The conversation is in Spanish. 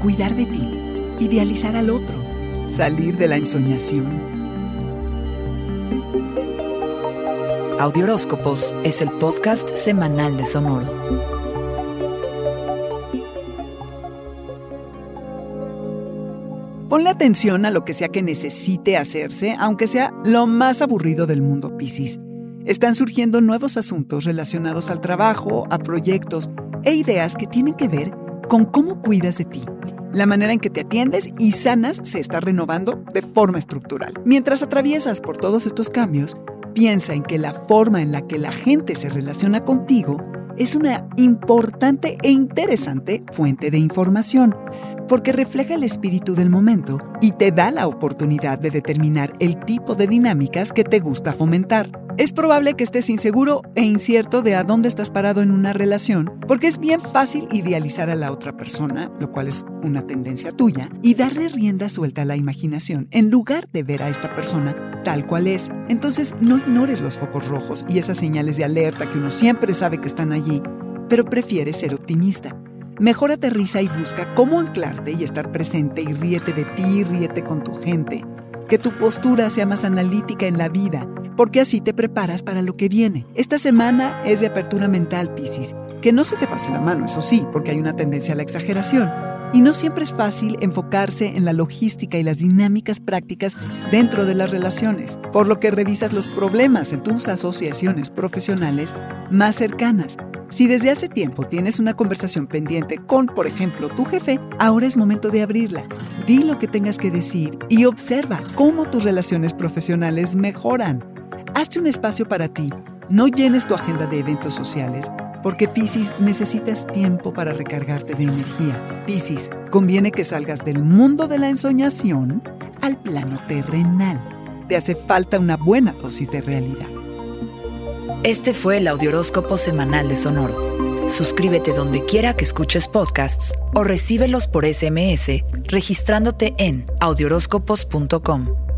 cuidar de ti, idealizar al otro, salir de la ensoñación. Audioróscopos es el podcast semanal de Sonoro. Ponle atención a lo que sea que necesite hacerse, aunque sea lo más aburrido del mundo, Piscis. Están surgiendo nuevos asuntos relacionados al trabajo, a proyectos e ideas que tienen que ver con cómo cuidas de ti. La manera en que te atiendes y sanas se está renovando de forma estructural. Mientras atraviesas por todos estos cambios, piensa en que la forma en la que la gente se relaciona contigo es una importante e interesante fuente de información, porque refleja el espíritu del momento y te da la oportunidad de determinar el tipo de dinámicas que te gusta fomentar. Es probable que estés inseguro e incierto de a dónde estás parado en una relación, porque es bien fácil idealizar a la otra persona, lo cual es una tendencia tuya, y darle rienda suelta a la imaginación en lugar de ver a esta persona tal cual es. Entonces no ignores los focos rojos y esas señales de alerta que uno siempre sabe que están allí, pero prefiere ser optimista. Mejor aterriza y busca cómo anclarte y estar presente y ríete de ti y ríete con tu gente. Que tu postura sea más analítica en la vida porque así te preparas para lo que viene. Esta semana es de apertura mental, Piscis. Que no se te pase la mano, eso sí, porque hay una tendencia a la exageración. Y no siempre es fácil enfocarse en la logística y las dinámicas prácticas dentro de las relaciones, por lo que revisas los problemas en tus asociaciones profesionales más cercanas. Si desde hace tiempo tienes una conversación pendiente con, por ejemplo, tu jefe, ahora es momento de abrirla. Di lo que tengas que decir y observa cómo tus relaciones profesionales mejoran. Hazte un espacio para ti. No llenes tu agenda de eventos sociales, porque Piscis necesitas tiempo para recargarte de energía. Piscis, conviene que salgas del mundo de la ensoñación al plano terrenal. Te hace falta una buena dosis de realidad. Este fue el Audioróscopo Semanal de Sonoro. Suscríbete donde quiera que escuches podcasts o recíbelos por SMS registrándote en audioróscopos.com.